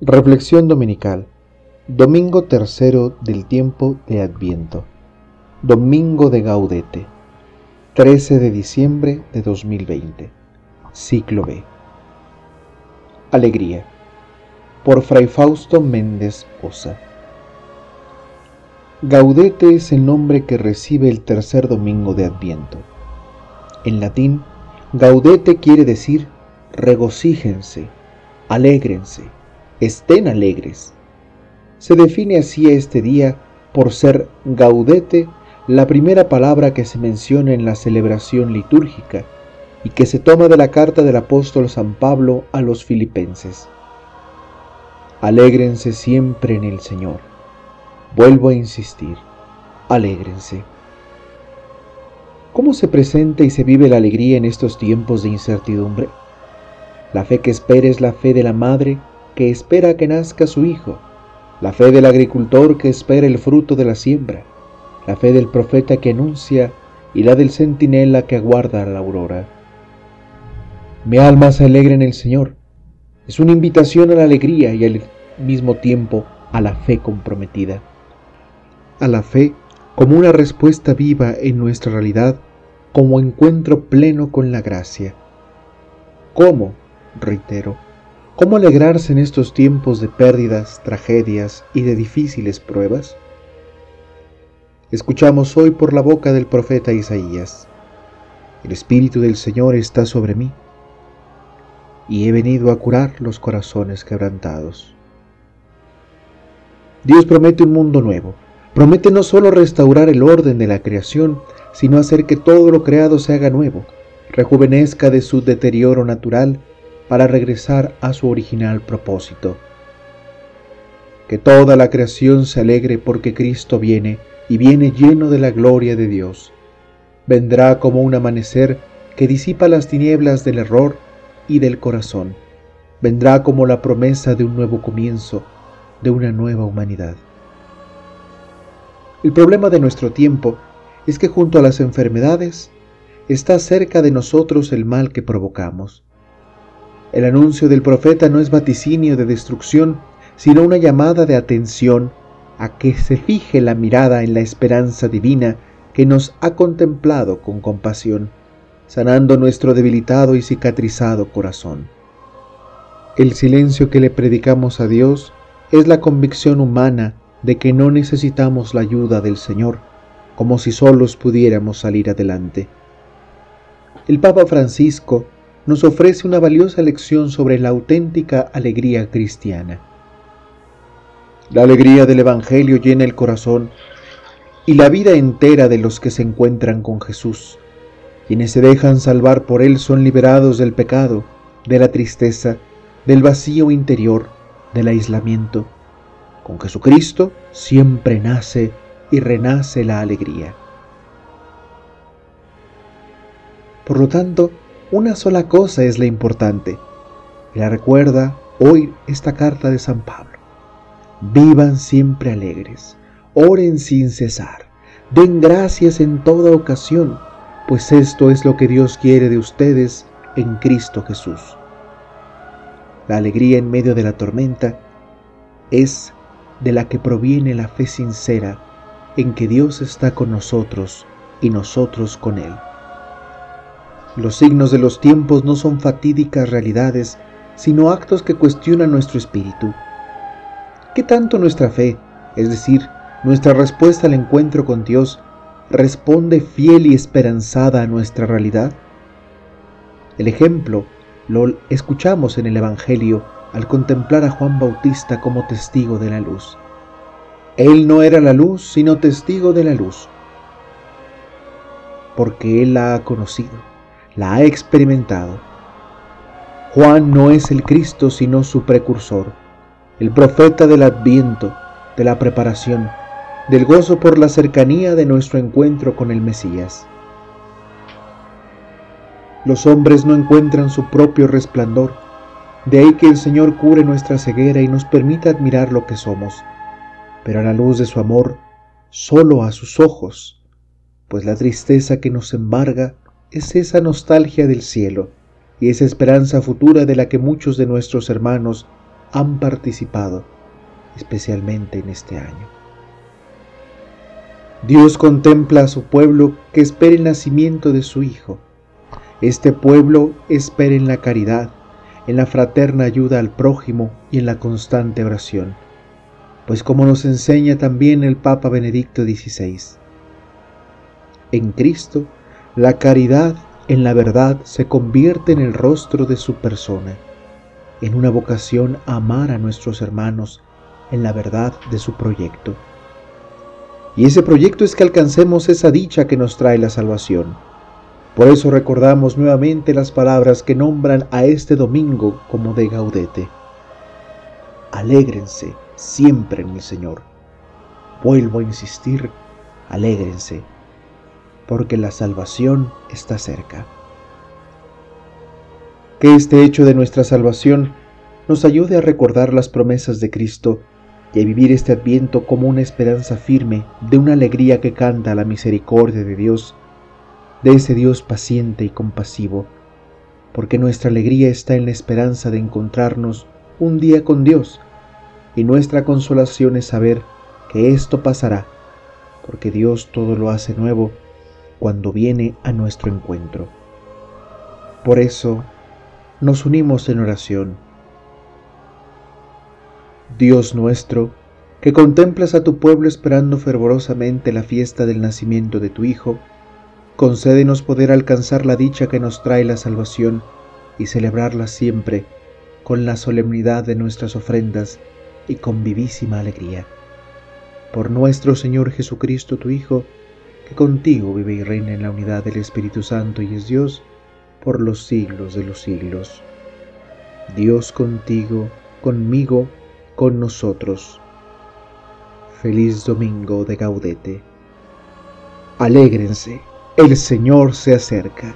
Reflexión Dominical. Domingo tercero del tiempo de Adviento. Domingo de Gaudete. 13 de diciembre de 2020. Ciclo B. Alegría. Por Fray Fausto Méndez Osa. Gaudete es el nombre que recibe el tercer domingo de Adviento. En latín, gaudete quiere decir regocíjense, alégrense estén alegres. Se define así este día por ser gaudete la primera palabra que se menciona en la celebración litúrgica y que se toma de la carta del apóstol San Pablo a los filipenses. Alégrense siempre en el Señor. Vuelvo a insistir, alégrense. ¿Cómo se presenta y se vive la alegría en estos tiempos de incertidumbre? La fe que espera es la fe de la madre que espera que nazca su hijo, la fe del agricultor que espera el fruto de la siembra, la fe del profeta que anuncia y la del centinela que aguarda la aurora. Mi alma se alegra en el Señor. Es una invitación a la alegría y al mismo tiempo a la fe comprometida. A la fe como una respuesta viva en nuestra realidad, como encuentro pleno con la gracia. ¿Cómo? Reitero, ¿Cómo alegrarse en estos tiempos de pérdidas, tragedias y de difíciles pruebas? Escuchamos hoy por la boca del profeta Isaías, El Espíritu del Señor está sobre mí, y he venido a curar los corazones quebrantados. Dios promete un mundo nuevo, promete no solo restaurar el orden de la creación, sino hacer que todo lo creado se haga nuevo, rejuvenezca de su deterioro natural para regresar a su original propósito. Que toda la creación se alegre porque Cristo viene y viene lleno de la gloria de Dios. Vendrá como un amanecer que disipa las tinieblas del error y del corazón. Vendrá como la promesa de un nuevo comienzo, de una nueva humanidad. El problema de nuestro tiempo es que junto a las enfermedades está cerca de nosotros el mal que provocamos. El anuncio del profeta no es vaticinio de destrucción, sino una llamada de atención a que se fije la mirada en la esperanza divina que nos ha contemplado con compasión, sanando nuestro debilitado y cicatrizado corazón. El silencio que le predicamos a Dios es la convicción humana de que no necesitamos la ayuda del Señor, como si solos pudiéramos salir adelante. El Papa Francisco nos ofrece una valiosa lección sobre la auténtica alegría cristiana. La alegría del Evangelio llena el corazón y la vida entera de los que se encuentran con Jesús. Quienes se dejan salvar por Él son liberados del pecado, de la tristeza, del vacío interior, del aislamiento. Con Jesucristo siempre nace y renace la alegría. Por lo tanto, una sola cosa es la importante. Y la recuerda hoy esta carta de San Pablo. Vivan siempre alegres, oren sin cesar, den gracias en toda ocasión, pues esto es lo que Dios quiere de ustedes en Cristo Jesús. La alegría en medio de la tormenta es de la que proviene la fe sincera en que Dios está con nosotros y nosotros con Él. Los signos de los tiempos no son fatídicas realidades, sino actos que cuestionan nuestro espíritu. ¿Qué tanto nuestra fe, es decir, nuestra respuesta al encuentro con Dios, responde fiel y esperanzada a nuestra realidad? El ejemplo lo escuchamos en el Evangelio al contemplar a Juan Bautista como testigo de la luz. Él no era la luz, sino testigo de la luz, porque Él la ha conocido la ha experimentado. Juan no es el Cristo sino su precursor, el profeta del adviento, de la preparación, del gozo por la cercanía de nuestro encuentro con el Mesías. Los hombres no encuentran su propio resplandor, de ahí que el Señor cure nuestra ceguera y nos permita admirar lo que somos, pero a la luz de su amor, solo a sus ojos, pues la tristeza que nos embarga es esa nostalgia del cielo y esa esperanza futura de la que muchos de nuestros hermanos han participado, especialmente en este año. Dios contempla a su pueblo que espera el nacimiento de su Hijo. Este pueblo espera en la caridad, en la fraterna ayuda al prójimo y en la constante oración. Pues como nos enseña también el Papa Benedicto XVI, en Cristo la caridad en la verdad se convierte en el rostro de su persona, en una vocación a amar a nuestros hermanos en la verdad de su proyecto. Y ese proyecto es que alcancemos esa dicha que nos trae la salvación. Por eso recordamos nuevamente las palabras que nombran a este domingo como de gaudete. Alégrense siempre en el Señor. Vuelvo a insistir, alégrense porque la salvación está cerca. Que este hecho de nuestra salvación nos ayude a recordar las promesas de Cristo y a vivir este adviento como una esperanza firme de una alegría que canta la misericordia de Dios, de ese Dios paciente y compasivo, porque nuestra alegría está en la esperanza de encontrarnos un día con Dios, y nuestra consolación es saber que esto pasará, porque Dios todo lo hace nuevo cuando viene a nuestro encuentro. Por eso nos unimos en oración. Dios nuestro, que contemplas a tu pueblo esperando fervorosamente la fiesta del nacimiento de tu Hijo, concédenos poder alcanzar la dicha que nos trae la salvación y celebrarla siempre con la solemnidad de nuestras ofrendas y con vivísima alegría. Por nuestro Señor Jesucristo, tu Hijo, que contigo vive y reina en la unidad del Espíritu Santo y es Dios por los siglos de los siglos. Dios contigo, conmigo, con nosotros. Feliz domingo de Gaudete. Alégrense, el Señor se acerca.